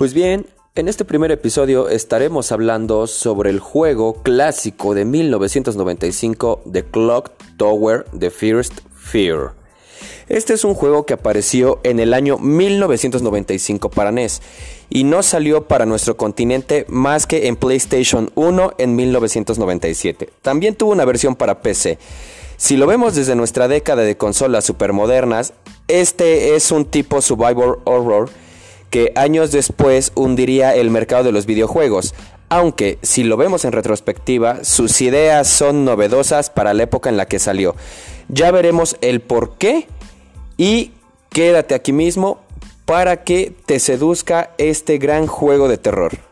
Pues bien, en este primer episodio estaremos hablando sobre el juego clásico de 1995 The Clock Tower The First Fear. Este es un juego que apareció en el año 1995 para NES y no salió para nuestro continente más que en PlayStation 1 en 1997. También tuvo una versión para PC. Si lo vemos desde nuestra década de consolas supermodernas, este es un tipo survival horror que años después hundiría el mercado de los videojuegos, aunque si lo vemos en retrospectiva, sus ideas son novedosas para la época en la que salió. Ya veremos el por qué y quédate aquí mismo para que te seduzca este gran juego de terror.